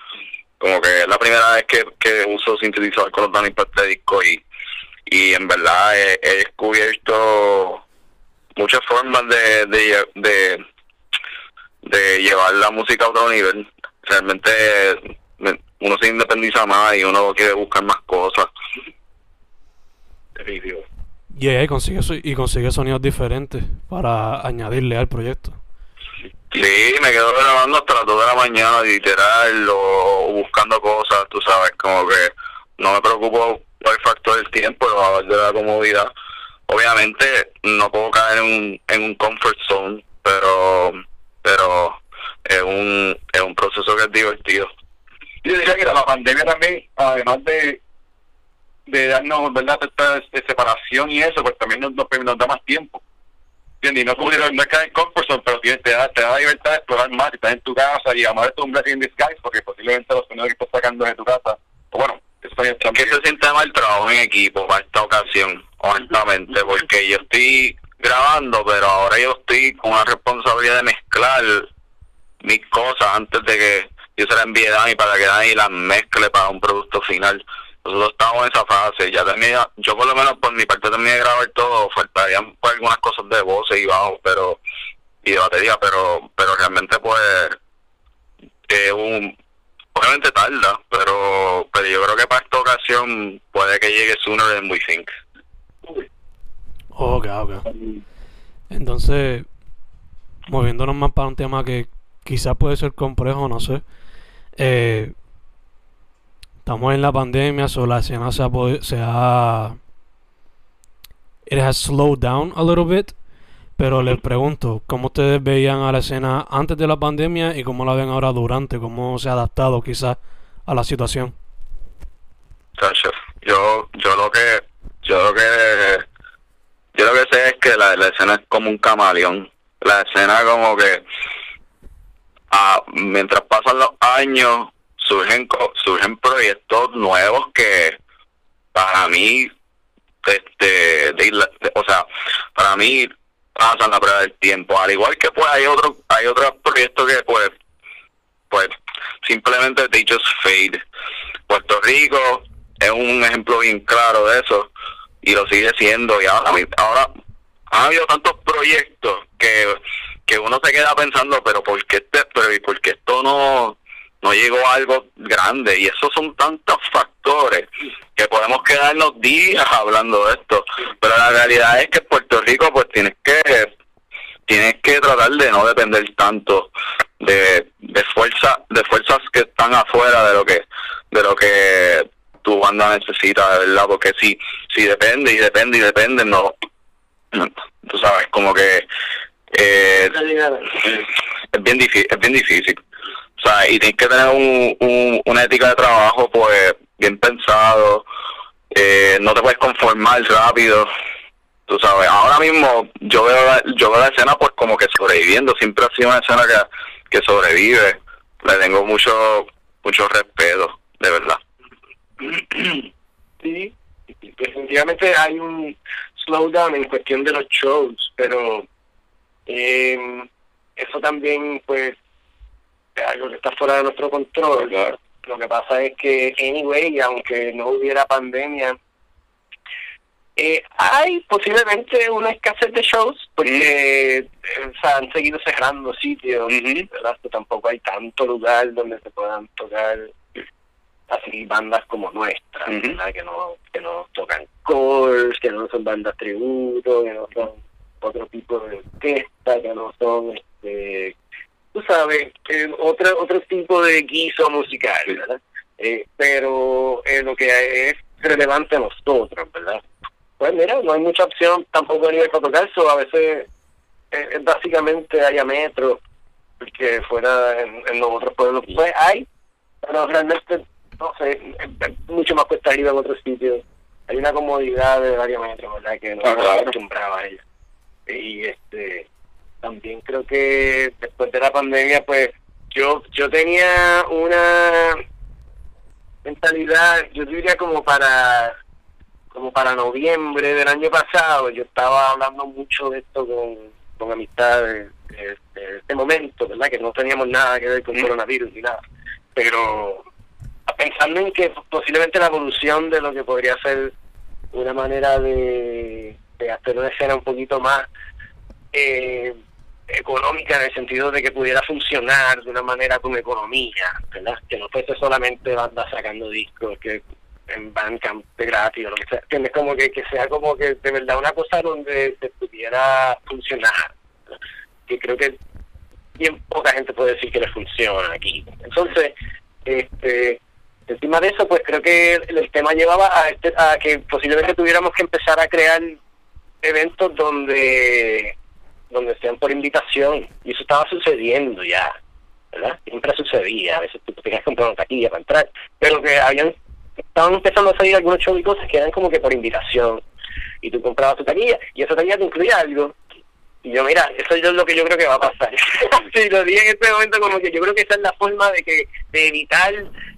Como que es la primera vez que, que uso sintetizador con los Danny este disco y y en verdad he, descubierto muchas formas de, de, de, llevar la música a otro nivel. Realmente uno se independiza más y uno quiere buscar más cosas. Y ahí consigue, y consigue sonidos diferentes para añadirle al proyecto. Sí, me quedo grabando hasta las 2 de la mañana, literal, o buscando cosas, tú sabes, como que no me preocupo por el factor del tiempo, de la comodidad. Obviamente no puedo caer en un, en un comfort zone, pero pero es un, es un proceso que es divertido. Yo diría que la pandemia también, además de de darnos verdad esta, separación y eso, pues también nos, nos, da más tiempo. ¿Entiendes? Y no, como, no es que en comfort pero te da, te da la libertad de explorar más, estás en tu casa y amar tu un blessing in disguise, porque posiblemente los sonidos que estás sacando de tu casa, o bueno, eso que se siente mal trabajo en equipo para esta ocasión, honestamente, porque yo estoy grabando, pero ahora yo estoy con la responsabilidad de mezclar mis cosas antes de que yo se las envíe a Dani para que Dani las mezcle para un producto final. Nosotros estamos en esa fase, ya tenía, yo por lo menos por mi parte terminé de grabar todo, faltarían pues, algunas cosas de voces y bajo, pero y de batería, pero pero realmente pues es un obviamente tarda, pero pero yo creo que para esta ocasión puede que llegue sooner than we think. Ok, ok. Entonces, moviéndonos más para un tema que quizás puede ser complejo, no sé. Eh, estamos en la pandemia, so la escena se ha, se ha it has slowed down a little bit. Pero les pregunto, ¿cómo ustedes veían a la escena antes de la pandemia y cómo la ven ahora durante? ¿Cómo se ha adaptado quizás a la situación? Yo, yo lo que, yo lo que, yo lo que sé es que la, escena es como un camaleón. La escena como que, ah, mientras pasan los años, surgen, surgen proyectos nuevos que para mí este o sea para mí pasan la prueba del tiempo. Al igual que pues hay otro hay otros proyectos que pues pues simplemente they just fade Puerto Rico es un ejemplo bien claro de eso y lo sigue siendo. Y ahora ahora ha habido tantos proyectos que que uno se queda pensando pero por este, pero y por qué esto no no llegó a algo grande. Y esos son tantos factores que podemos quedarnos días hablando de esto. Pero la realidad es que Puerto Rico pues tienes que tienes que tratar de no depender tanto de, de fuerza de fuerzas que están afuera de lo que de lo que tu banda necesita de verdad. Porque si si depende y depende y depende no, tú sabes como que eh, es bien difícil es bien difícil y tienes que tener un, una ética de trabajo, pues, bien pensado. Eh, no te puedes conformar rápido. Tú sabes, ahora mismo yo veo la, yo veo la escena pues como que sobreviviendo. Siempre ha sido una escena que, que sobrevive. Le tengo mucho, mucho respeto, de verdad. Sí, definitivamente hay un slowdown en cuestión de los shows, pero eh, eso también pues algo que está fuera de nuestro control. Lo que pasa es que, anyway, aunque no hubiera pandemia, eh, hay posiblemente una escasez de shows porque eh, han seguido cerrando sitios, tampoco hay tanto lugar donde se puedan tocar así bandas como nuestras, que no que no tocan cores, que no son bandas tributo, que no son otro tipo de orquesta, que no son este tú sabes, eh, otro, otro tipo de guiso musical, ¿verdad? Eh, pero eh, lo que es relevante a nosotros, ¿verdad? Pues mira, no hay mucha opción tampoco a nivel tocar eso, a veces eh, básicamente haya metro, porque fuera en, los otros pueblos, pues hay, pero realmente, no sé, es, mucho más cuesta arriba en otros sitios. Hay una comodidad de área metro, ¿verdad? Que no ah, acostumbraba a ella. Y este también creo que después de la pandemia, pues yo yo tenía una mentalidad, yo diría como para como para noviembre del año pasado, yo estaba hablando mucho de esto con, con amistades de, este momento, ¿verdad? Que no teníamos nada que ver con coronavirus ni nada. Pero pensando en que posiblemente la evolución de lo que podría ser una manera de, de hacer una escena un poquito más eh, económica en el sentido de que pudiera funcionar de una manera con economía, ¿verdad? Que no fuese solamente banda sacando discos que en Bandcamp de gratis o lo que sea, que como que, que sea como que de verdad una cosa donde se pudiera funcionar, que creo que bien poca gente puede decir que le funciona aquí. Entonces, este encima de eso, pues creo que el, tema llevaba a, este, a que posiblemente tuviéramos que empezar a crear eventos donde donde sean por invitación, y eso estaba sucediendo ya, ¿verdad? Siempre sucedía, a veces tú tenías que comprar una taquilla para entrar, pero que habían, estaban empezando a salir algunos shows y cosas que eran como que por invitación, y tú comprabas tu taquilla, y esa taquilla te incluía algo, y yo, mira, eso es lo que yo creo que va a pasar. [laughs] si lo dije en este momento, como que yo creo que esa es la forma de que de evitar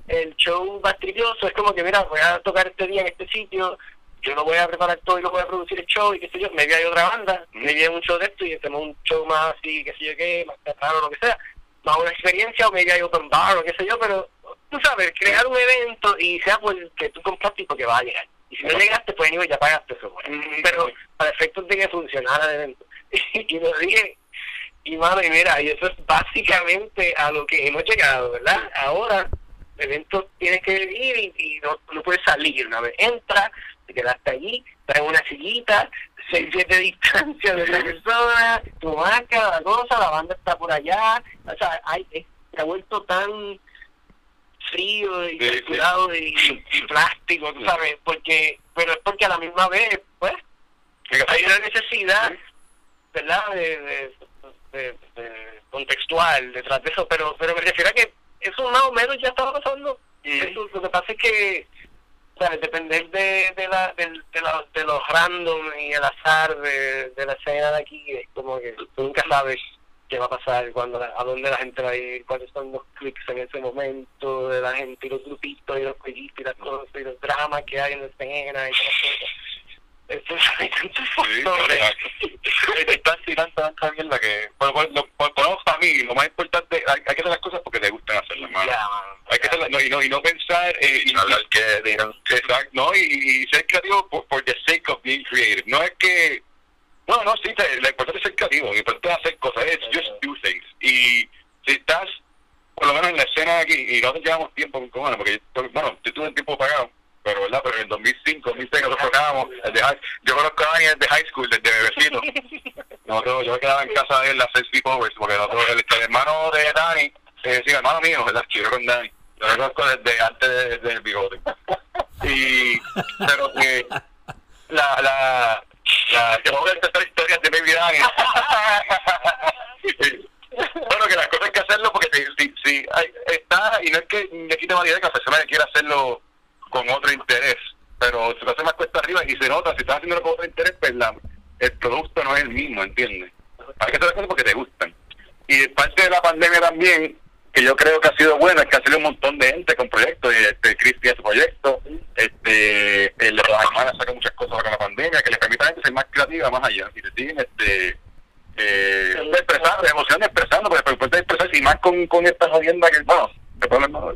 el show más. Es como que, mira, voy a tocar este día en este sitio, yo lo voy a preparar todo y lo voy a producir el show y qué sé yo, me hay otra banda, me hay un show de esto y hacemos un show más así, qué sé yo qué, más raro, lo que sea, más una experiencia o me hay open bar o qué sé yo, pero tú sabes, crear un evento y sea porque tú compraste y porque va a llegar. Y si no llegaste, pues ni ya pagaste eso. Pero para efectos de que funcionara el evento. [laughs] y lo dije, y madre, mira, y eso es básicamente a lo que hemos llegado, ¿verdad? Ahora, el evento tiene que ir y, no, no puede salir. Una vez entra, te quedaste allí, traes una sillita, seis pies [laughs] de distancia de la persona, tu marca, la cosa, la banda está por allá, o sea, hay, es- se ha vuelto tan frío y Sí, sí. calculado y, y plástico, tú sabes, porque, pero es porque a la misma vez, pues, hay una necesidad, ¿verdad?, de, de, de- de contextual detrás de eso, pero, pero me refiero a que eso más o menos ya estaba pasando. Eso, lo que pasa es que, ¿sabes? Depender de, de, la, del- de, la- de los random y el azar de, de la escena de aquí, es como que nunca sabes qué va a pasar, cuando a dónde la gente va a ir, cuáles son los clics en ese momento de la gente y los grupitos y los jueguitos y las cosas y los dramas que hay en la escena y todas las cosas. Eso es, [laughs] hay tantos factores. Estás tirando tanta mierda que, bueno, pues, lo- por, por lo menos para mí, lo más importante, hay, hay que hacer las cosas porque te gustan hacerlas, mano. Ya, mano. Hay que hacerlas, no, y, no, y no pensar, eh, y, hablar que digan Exacto, no, y, y ser creativo por, por the sake of being creative. No es que, no, no, sí, te, lo importante es ser creativo, lo importante es hacer cosas, es just do things. Y si estás, por lo menos en la escena aquí, y nosotros llevamos tiempo con cojones, porque, bueno, yo tuve un tiempo pagado, pero verdad, pero en el 2005, 2006 nosotros tocábamos, desde high- yo conozco a Dani desde high school, desde bebecito. [laughs] Nosotros, yo me quedaba en casa de él a hacer sleepovers, porque nosotros, el, el hermano de Dani, eh, sí, hermano mío, ¿verdad? Quiero con Dani. Yo lo conozco desde antes de- del bigote. Y, pero que la, la, la, te voy a historias de Baby Dani. [laughs] bueno, que las cosas hay que hacerlo porque si, si, si hay- está, y no es que le quite validez que la persona que quiera hacerlo con otro interés, pero se hace más cuesta arriba y se nota, si estás haciéndolo con otro interés, pues la, el producto no es el mismo, ¿entiendes? Hay que hacer las cosas porque te gustan. Y parte de la pandemia también, que yo creo que ha sido bueno, es que ha salido un montón de gente con proyectos, y, este, Chris tiene su proyecto, este, el las hermanas saca muchas cosas con la pandemia, que le permite a la gente ser más creativa más allá, y te siguen este, eh, expresando, emociones expresando, porque puedes expresar, y más con, con esta jodienda que, bueno, te puedo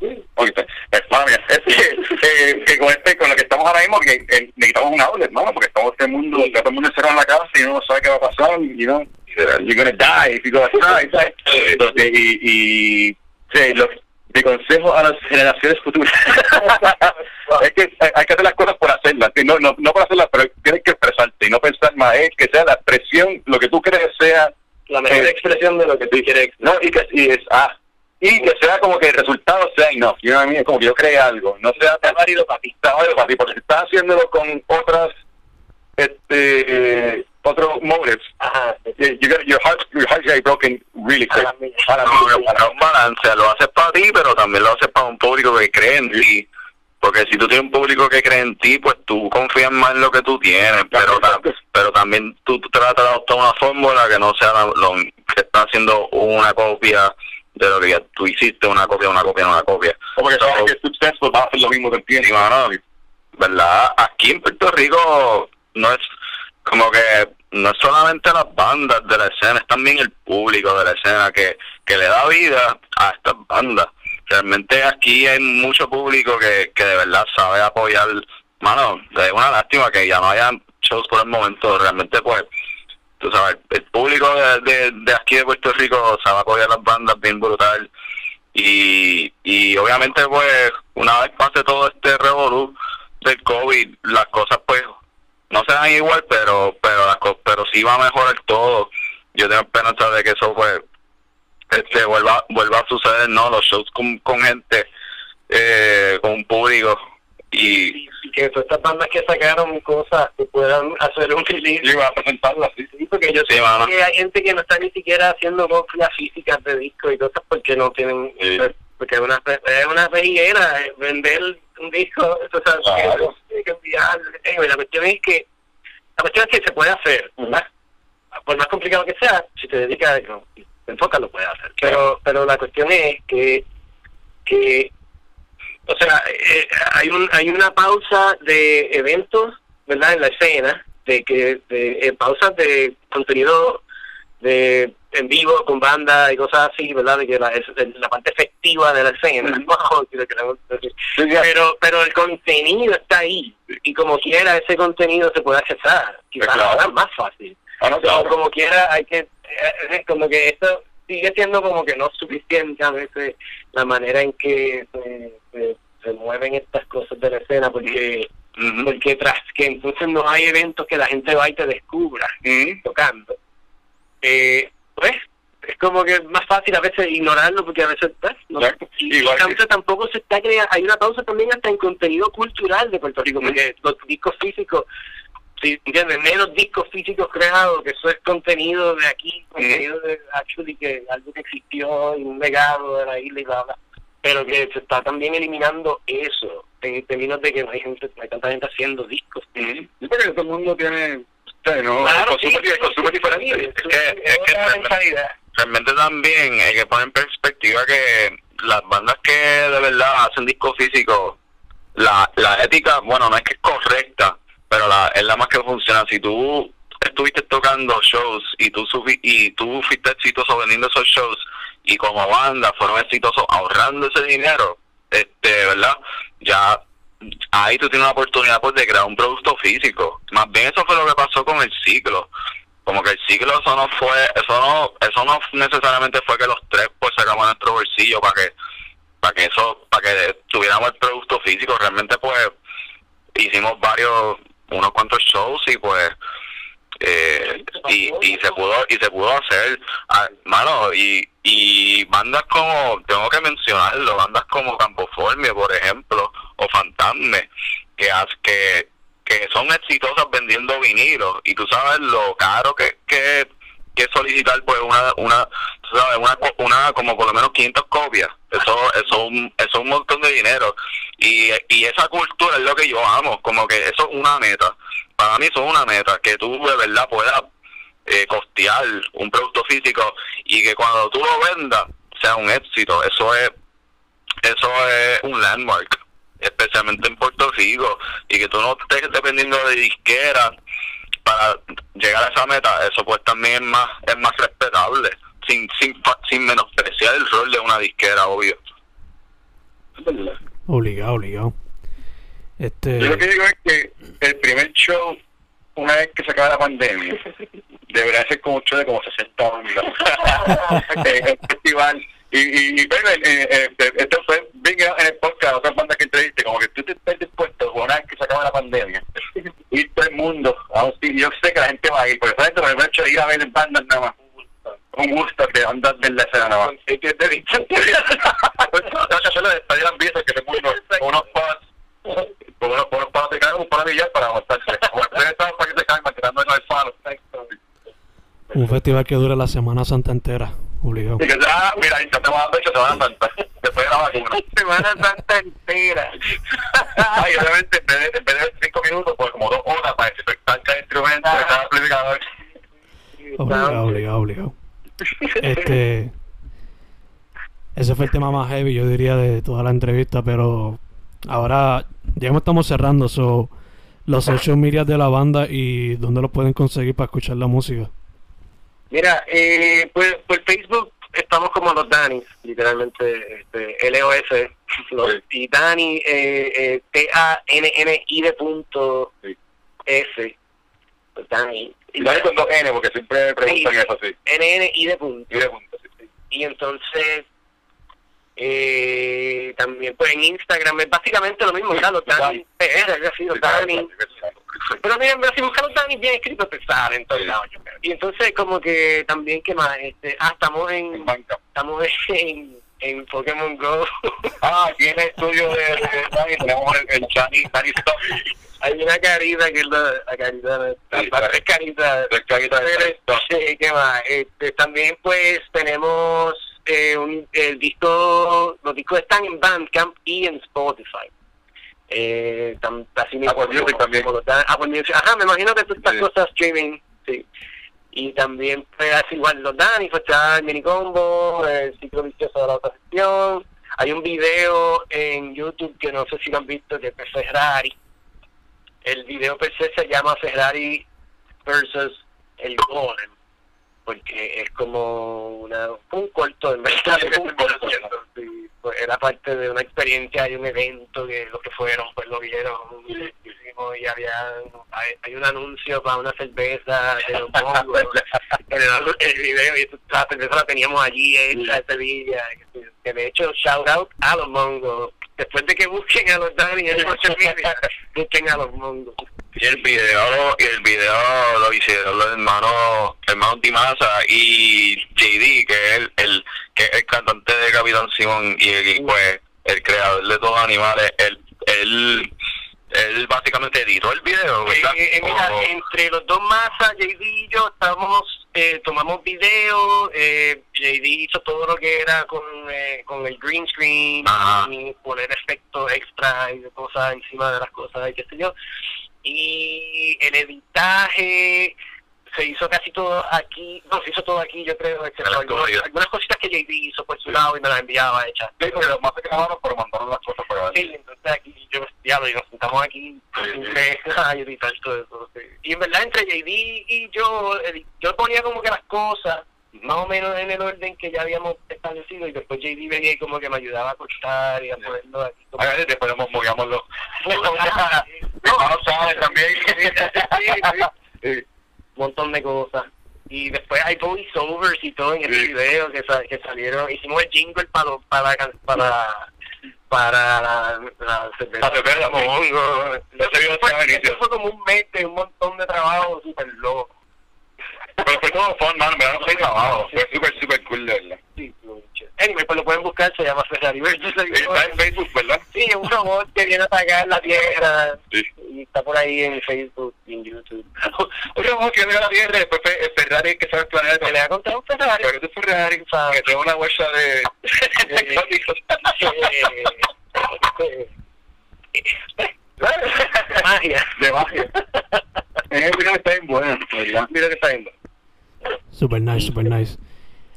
mía, es [laughs] que, eh, que con este, con lo que estamos ahora mismo, que eh, necesitamos un outlet, hermano, porque estamos este mundo, todo el mundo encerrado en la casa y uno no sabe qué va a pasar, you know, you're gonna die if you go outside, ¿sabes? Entonces, y, y sí, los, de consejo a las generaciones futuras. [laughs] es que hay, que hacer las cosas por hacerlas, no, no, no por hacerlas, pero tienes que expresarte y no pensar más, es que sea la expresión, lo que tú crees sea La mejor Eh, expresión de lo que tú quieres. no, y que y es, ah, y que sea como que el resultado sea enough, you know what I mean? como que yo creé algo, no sea tan válido para ti, está válido para ti, porque si estás haciéndolo con otras, este, eh, otros motives, Ajá. you, you got, your heart, your heart got broken really quick. A la mía. A la No, mía, pero a la es un balance, lo haces para ti, pero también lo haces para un público que cree en ti. Porque si tú tienes un público que cree en ti, pues tú confías más en lo que tú tienes, pero, pero también tú, tú tratas de adoptar una fórmula que no sea la- lo, que está haciendo una copia de lo que ya tú hiciste, una copia, una copia, una copia. Porque So, sabes que es successful, vas a hacer lo mismo que mano, ¿verdad? Aquí en Puerto Rico no es como que no es solamente las bandas de la escena, es también el público de la escena que, que le da vida a estas bandas. Realmente aquí hay mucho público que, que de verdad sabe apoyar. Mano, es una lástima que ya no haya shows por el momento. Realmente, pues, tú sabes, el público de, aquí de Puerto Rico sabe apoyar las bandas bien brutal. Y, y obviamente pues una vez pase todo este revolú del COVID las cosas pues no serán igual pero pero las pero sí va a mejorar todo. Yo tengo esperanza de que eso pues este vuelva vuelva a suceder no los shows con, con gente eh, con un público y Y, y que todas estas bandas que sacaron cosas que puedan [laughs] hacer un release. Yo iba a presentarlo así. Sí, porque yo sé que hay gente que no está ni siquiera haciendo copias físicas de discos y cosas porque no tienen Sí. porque es una es una reguera eh, vender un disco eso sea, Claro. que, que enviar Anyway, la cuestión es que la cuestión es que se puede hacer ¿verdad? por más complicado que sea si te dedicas no, te enfocas lo puedes hacer pero pero la cuestión es que que o sea eh, hay un hay una pausa de eventos verdad en la escena de que de eh, pausas de contenido de en vivo con banda y cosas así, ¿verdad? De que la, es- la parte efectiva de la escena, [laughs] [laughs] pero pero el contenido está ahí y como quiera ese contenido se puede accesar, quizás Claro. ahora es más fácil. Ah, no, claro. como quiera hay que, eh, como que esto sigue siendo como que no suficiente a veces la manera en que se, se, se mueven estas cosas de la escena, porque porque tras que entonces no hay eventos que la gente va y te descubra tocando, eh, pues es como que es más fácil a veces ignorarlo porque a veces pues, no y, Igual y tampoco se está creando, hay una pausa también hasta en contenido cultural de Puerto Rico, porque los discos físicos, si entiendes, menos discos físicos creados, que eso es contenido de aquí, contenido de actually que algo que existió y un legado de la isla y bla bla pero que se está también eliminando eso en términos de que no hay gente, no hay tanta gente haciendo discos. Sí, porque todo el mundo tiene... no, Claro, sí, consumo es sí, diferente. sí, Es que- es que realmente- realmente también hay que poner en perspectiva que las bandas que de verdad hacen discos físicos, la, la ética, bueno, no es que es correcta, la, es la más que funciona. Si tú estuviste tocando shows y tú subi- y tú fuiste exitoso vendiendo esos shows y como banda fueron exitosos ahorrando ese dinero, este, ¿verdad? Ya ahí tú tienes una oportunidad pues de crear un producto físico. Más bien eso fue lo que pasó con el ciclo como que el ciclo eso no fue eso no eso no necesariamente fue que los tres pues sacamos nuestro bolsillo para que para que eso para que tuviéramos el producto físico realmente pues hicimos varios unos cuantos shows y pues eh, y, y se pudo y se pudo hacer. Ah, mano y y bandas como tengo que mencionarlo bandas como Campoformia por ejemplo o Fantasme que que que son exitosas vendiendo vinilos. Y tú sabes lo caro que que, que solicitar pues una una sabes una una como por lo menos 500 copias eso eso es un, un montón de dinero. Y, y esa cultura es lo que yo amo como que eso es una meta. Para mí eso es una meta que tú de verdad puedas eh, costear un producto físico y que cuando tú lo vendas sea un éxito. Eso es eso es un landmark especialmente en Puerto Rico. Y que tú no estés dependiendo de disquera para llegar a esa meta eso pues también es más es más respetable sin sin fa- sin menospreciar el rol de una disquera obvio Es verdad. Obligado, obligado. Este. Yo lo que digo es que el primer show, una vez que se acaba la pandemia, debería ser como un show de como 60 bandas. [laughs] [laughs] Eh, el festival. Y, y, eh, esto fue bien en el podcast, otras bandas que entreviste, como que tú te estás dispuesto, una vez que se acaba la pandemia, ir todo el mundo, a un sitio. yo sé que la gente va a ir, porque esa hecho ir a ver bandas nada más. Un gusto de bandas de la escena nada más. Con sitios de distancia. Tengo que hacerlo de despedir ambiente que se puso con unos pads, con unos, con unos pads de carga, un par de billar para aguantarse. [laughs] Como ustedes estaban para que se calmen, tirando en el palo. Un festival que dura la Semana Santa entera. Obligado. Y que, ah, mira, ya te vas a dar pecho, te van a Santa, después de la vacuna. Semana Santa entera. Ay, obviamente, en vez de, en vez de cinco minutos, pues como dos horas para desinfectar cada instrumento, cada amplificador. Obligado, obligado, obligado. Este. Ese fue el tema más heavy, yo diría, de toda la entrevista, pero ahora ya estamos cerrando, so, los social media de la banda y dónde los pueden conseguir para escuchar la música. Mira, eh, pues por Facebook estamos como los Danis, literalmente, este, LOS, los, y Dani, eh, eh, T-A-N-N-I de punto Sí. S, pues Dani, Y dale con dos N, porque siempre preguntan Sí. eso, sí. N-N-I de punto. Y de punto, sí, sí. Y entonces, eh, también pues en Instagram es básicamente lo mismo. Los Dani, PR, algo así, los Dani. Pero miren, pero si buscan los Dani bien escritos, te salen en todos lados, yo creo. Y entonces como que también, ¿qué más? Este, ah, estamos En estamos en, en Pokémon Go. [laughs] Ah, aquí en el estudio de, de tenemos el, el Chani. Hay una carita que es la, la carita, Sí, la- tres caritas. Dani Stop. Sí, ¿qué más? Este, también pues tenemos eh, un, el disco, los discos están en Bandcamp y en Spotify. Eh, tam- así mismo, Apple Music también. Apple Music. Ajá, me imagino que todas estas Sí. cosas streaming, sí. Y también así igual los Dani, está el mini combo, el ciclo vicioso de la otra sección. Hay un video en YouTube que no sé si lo han visto, que es Ferrari. El video per se se llama Ferrari versus el Golem, porque es como una, un corto en verdad, Pues era parte de una experiencia y un evento que los que fueron pues lo vieron muchísimo y había hay, hay un anuncio para una cerveza de los mongos [laughs] en el, el video y la cerveza la teníamos allí hecha en Sevilla que, que de hecho shout out a los mongos después de que busquen a los Dani en social media, busquen a los mundos. Y el video, y el video lo hicieron los hermanos, hermanos Dimasa y JD, que es el, el, que es el cantante de Capitán Simón y, el, pues el creador de todos los animales, él, él, él básicamente editó el video, ¿verdad? Eh, eh, mira, O- entre los dos masas, JD y yo, estamos, eh, tomamos video, eh, JD hizo todo lo que era con, eh, con el green screen, Ajá. y poner efectos extra y cosas encima de las cosas y qué sé yo. Y el editaje se hizo casi todo aquí, no, se hizo todo aquí, yo creo, excepto algunas cositas que JD hizo por su lado y me las enviaba hechas. Sí, porque los más se grabaron, pero mandaron las cosas por ahí. Sí, entonces aquí yo, diablo, [laughs] y nos sentamos aquí a editar todo eso. sí. Y en verdad, entre JD y yo, edi- yo ponía como que las cosas más o menos en el orden que ya habíamos establecido y después JD venía y como que me ayudaba a cortar y a ponerlo aquí. como- A ver, después nos movíamos los... [laughs] No, Sáenz también. [laughs] Sí, un montón de cosas. Y después hay voiceovers y todo en Sí. video que, sa- que salieron. Hicimos el jingle para para para para la, la cerveza. La cerveza. Ese al eso fue como un mes de un montón de trabajo súper loco. Pero fue todo fun, man. Me dieron seis trabajo. Fue súper, súper cool, de verdad. Sí, mucho. Anyway, pues lo pueden buscar, se llama Ferrari versus Está en Facebook, ¿verdad? Sí, es un robot que viene a atacar la tierra. Sí. Y está por ahí en Facebook y en YouTube. [laughs] Oye, vamos que llega a la Tierra, después fue el Ferrari que sabe el planeta. Pelea contra un Ferrari. Pero es Ferrari, que tiene una huella de... [laughs] Magia. de magia. [laughs] Ese video está bien bueno, ¿verdad? Mira que está viendo. Super nice, super nice.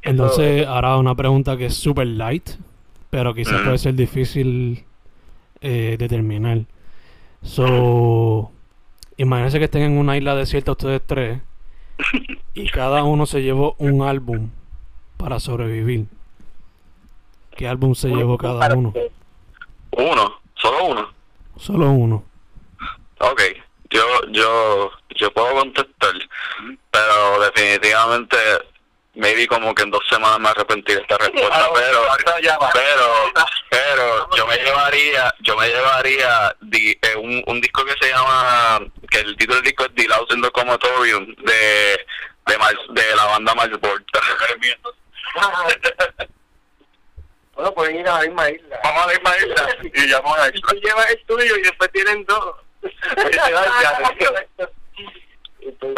Entonces, ahora una pregunta que es super light, pero quizás puede ser difícil eh, determinar. So, imagínense que estén en una isla desierta ustedes tres y [laughs] cada uno se llevó un álbum para sobrevivir. ¿Qué álbum se llevó cada uno? Uno, solo uno. Solo uno. Ok, yo, yo, yo puedo contestar, pero definitivamente, maybe como que en dos semanas me arrepentí de esta respuesta, pero, ya pero, [laughs] pero, yo me llevaría, yo me llevaría di- eh, un, un disco que se llama, que el título del disco es The Loud in the Comatorium, de, de, Miles- de la banda Miles Volta. [laughs] Bueno, pueden ir a la misma isla. Vamos a la misma isla y llamamos a Y tú llevas el tuyo y después tienen dos. [laughs] Pero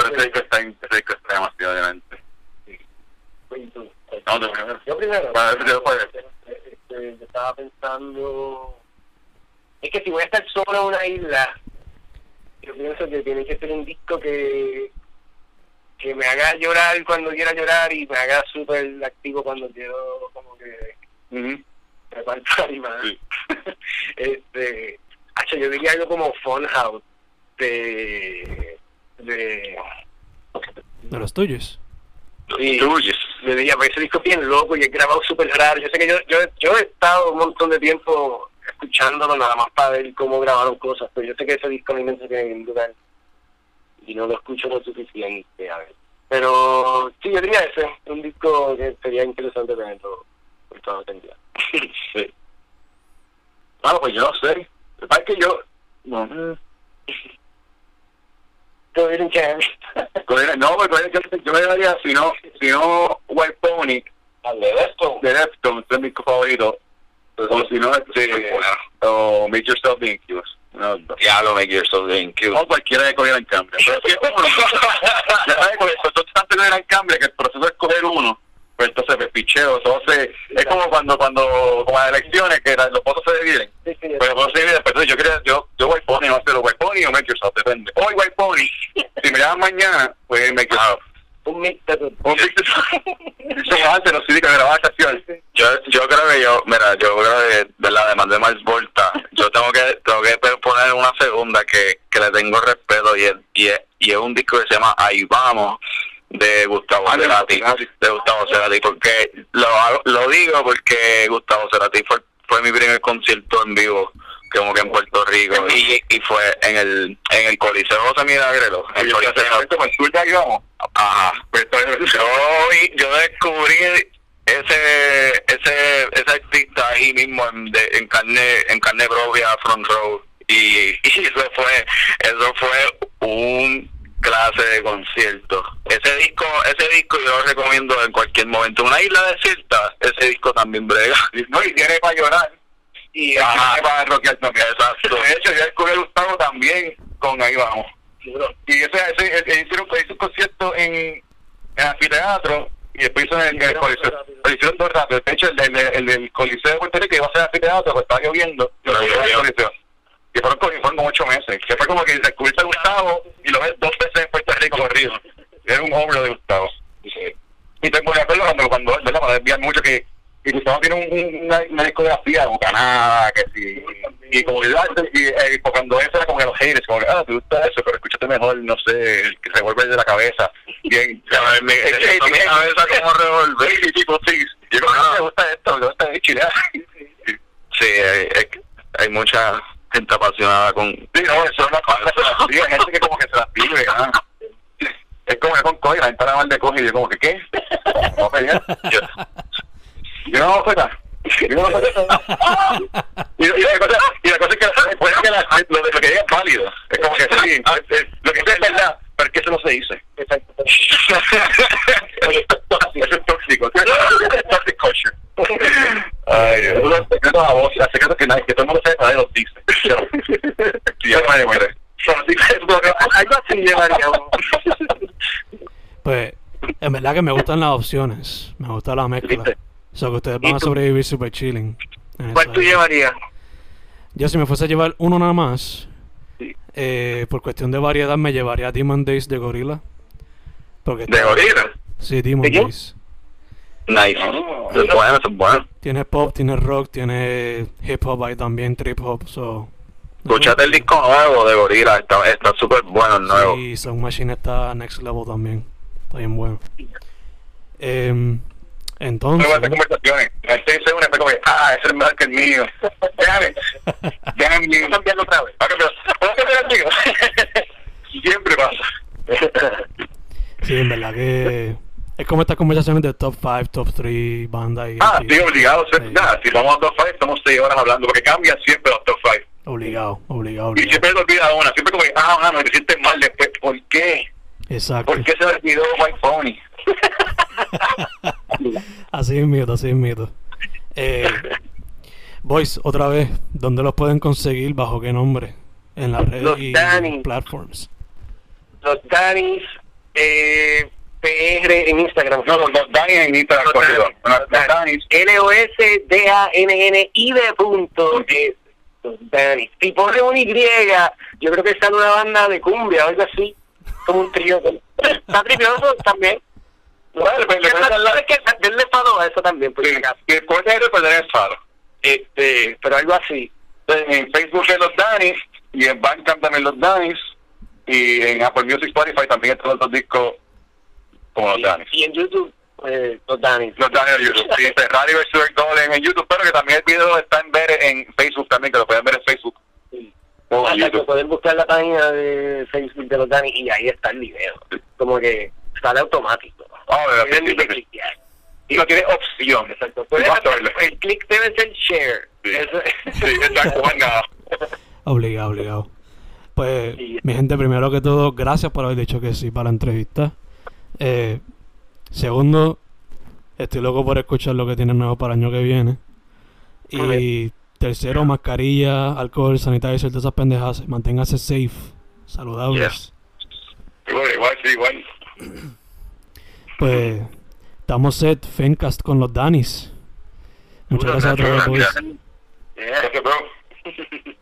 ese disco está, ese disco está demasiado elegante. Pues. No. Yo primero. Yo. Este, yo estaba pensando. Es que si voy a estar solo en una isla, yo pienso que tiene que ser un disco que que me haga llorar cuando quiera llorar y me haga súper activo cuando quiero como que y más. Sí. [laughs] este, hacho, yo diría algo como Funhouse de de De los tuyos. Sí. Tuyos. le diría, pues ese disco es bien loco y es grabado súper raro. Yo sé que yo, yo, yo he estado un montón de tiempo escuchándolo nada más para ver cómo grabaron cosas, pero yo sé que ese disco a mí me entretiene bien y no lo escucho lo suficiente a ver. Pero sí, yo diría ese, un disco que sería interesante tenerlo por toda la. [laughs] Sí. Claro, pues yo no sé. Es que yo... No, Con- [laughs] no porque yo, me daría, si no, si no White Pony, Al de esto. de Deftones, es mi favorito. O si no, este, o Make Yourself the Incubus. No, no. Ya lo make yourself bien cute. O cualquiera de coger en cambio. Pero si es uno, [laughs] ya sabes, con el proceso en cambio que el proceso es coger uno, pues entonces me picheo. Entonces, es como cuando, cuando, como las elecciones, que la- los votos se dividen. Pues los votos se dividen, pues entonces yo quería, yo, yo White Pony, no sé, White Pony o Make Yourself, depende. Hoy White Me llaman mañana, pues un mix de todo. Un Make Yourself. Como antes los CDs que grababan canciones. Yo, yo creo que yo, mira, yo creo que, ¿verdad? Además de Miles Volta, yo tengo que, tengo que poner una segunda que, que le tengo respeto y es, y es, y es un disco que se llama Ahí Vamos, de Gustavo Ah, de Cerati, Gustavo Cerati. de Gustavo Cerati, porque lo, lo digo porque Gustavo Cerati fue, fue mi primer concierto en vivo, como que en Puerto Rico, y, y fue en el, en el Coliseo José Milagrelo, en el Coliseo. como el tour de vamos. Ajá. Pues Yo, yo descubrí ese ese ese artista ahí mismo en, de, en carne en carne propia front row. Y, [laughs] y eso fue eso fue un clase de concierto. Ese disco ese disco yo lo recomiendo en cualquier momento. Una isla desierta ese disco también brega. No y tiene para llorar y para rockear también Exacto. de hecho yo descubrí a Gustavo también con ahí vamos. Y ese, ese, hicieron un concierto en, en anfiteatro y después hizo en el, coliseo. lo hicieron dos rápido. De hecho el, del- el coliseo de Puerto Rico iba a ser anfiteatro pues estaba lloviendo. Yo lo coliseo. Y fueron, como- fueron como ocho meses que fue como que descubriste a Gustavo y lo ves dos veces en Puerto Rico corrido. Era un hombre de Gustavo y tengo de acuerdo cuando, cuando ¿verdad? para desviar mucho que, que Gustavo tiene un, un- una, una discografía bucanada, que sí, y como que, ah, y, eh, cuando eso era como que los haters, como que, ah, te gusta eso, pero escúchate mejor, no sé, el que se vuelve de la cabeza. Bien, [laughs] me- que- mi que- cabeza como revolver. Sí, tipo, sí, yo como, ah, me gusta esto, me gusta de chilear. sí hay, hay, mucha gente apasionada con Sí, no, eso es una cosa, hay gente que como que se las vive, ah. Es como que con Coy, la gente habla mal de Coy y yo como que, ¿qué? [laughs] Vamos a pelear. yo, Yo no voy a Yo no voy a y, y, la cosa, y la cosa es que, puede que la, lo, lo que diga es válido. Es como que sí, es- es- lo que dice es verdad, pero es que eso no se dice. Exacto. Eso es tóxico. Eso es toxic culture. Ay, Dios. Los secretos a voz, los secretos que nadie, que todo el mundo sabe, nadie los dice. Y ya nadie muere. Algo así. Pues, en verdad que me gustan las opciones. Me gusta la mezcla. ¿Viste? So que ustedes ¿Y van a sobrevivir super chilling. ¿Cuál tú llevarías? Yo si me fuese a llevar uno nada más, Sí. eh, por cuestión de variedad me llevaría Demon Days de Gorilla. Porque de gorila Sí, Demon. Days. nice eso es bueno es bueno Tiene pop, tiene rock, tiene hip hop ahí también, trip hop, so... escúchate el disco nuevo de gorila está está súper bueno el nuevo Sí, Sound Machine está next level también. Está bien bueno. Em, entonces... Luego de conversaciones, la gente dice una, pero como que, ah, ese es mejor que el mío. Déjame, déjame Vamos a cambiarlo otra vez. Ah, pero, ¿Puedo cambiar el mío? [laughs] Siempre pasa. Sí, en verdad que... Es como estas conversaciones de top 5, top 3, banda y... Ah, y- sí, obligado. Sí. Nada, si vamos a top 5, estamos 6 horas hablando, porque cambian siempre los top 5. Obligado, obligado, Y obligado. siempre te olvida una, siempre como que, ah, mano, te sientes mal después. ¿Por qué? Exacto. ¿Por qué se me olvidó White Pony? [laughs] así es mito, así es mito. Eh, boys, otra vez, ¿dónde los pueden conseguir? ¿Bajo qué nombre? En las redes Los y Danny. platforms. Los Danis eh, PR en Instagram. No, los, los Dani en Instagram, Los. Danis. Los Danis. L-O-S-D-A-N-N-I-D punto. eh, Los Danis. Si pone una Y, yo creo que está en una banda de cumbia o algo así. Como un trío. [laughs] Está tripioso también. Bueno, le- le- le- ¿Sabes qué? Denle fado a eso también, por si acaso. Que ese héroe perder el faro. Este, pero algo así. En Facebook es los Danis, y en Bandcamp también los Danis, y en Apple Music Spotify también están los dos discos como los Danis. y en YouTube, pues, los Danis. Los Danis de YouTube. Sí, Ferrari vs. Golden en YouTube, pero que también el video está en ver en Facebook también, que lo pueden ver en Facebook. Sí. O en Hasta que YouTube. poder buscar la página de Facebook de los Danis y ahí está el video. Como que sale automático. Ah, sí, sí. cliquear. Y no tiene opción. Exacto. El clic debe ser share. Sí. Sí, exacto, [laughs] nada. Obligado, obligado. Pues, Sí. mi gente, primero que todo, gracias por haber dicho que sí para la entrevista. Eh, segundo, estoy loco por escuchar lo que tienen nuevo para el año que viene. Y tercero, mascarilla, alcohol, sanitizer, todas esas pendejas. Manténgase safe, saludables. Igual, igual, sí, igual. Pues, estamos set, Fencast con los Danis. Muchas gracias boys. Yeah. Gracias, bro. [laughs]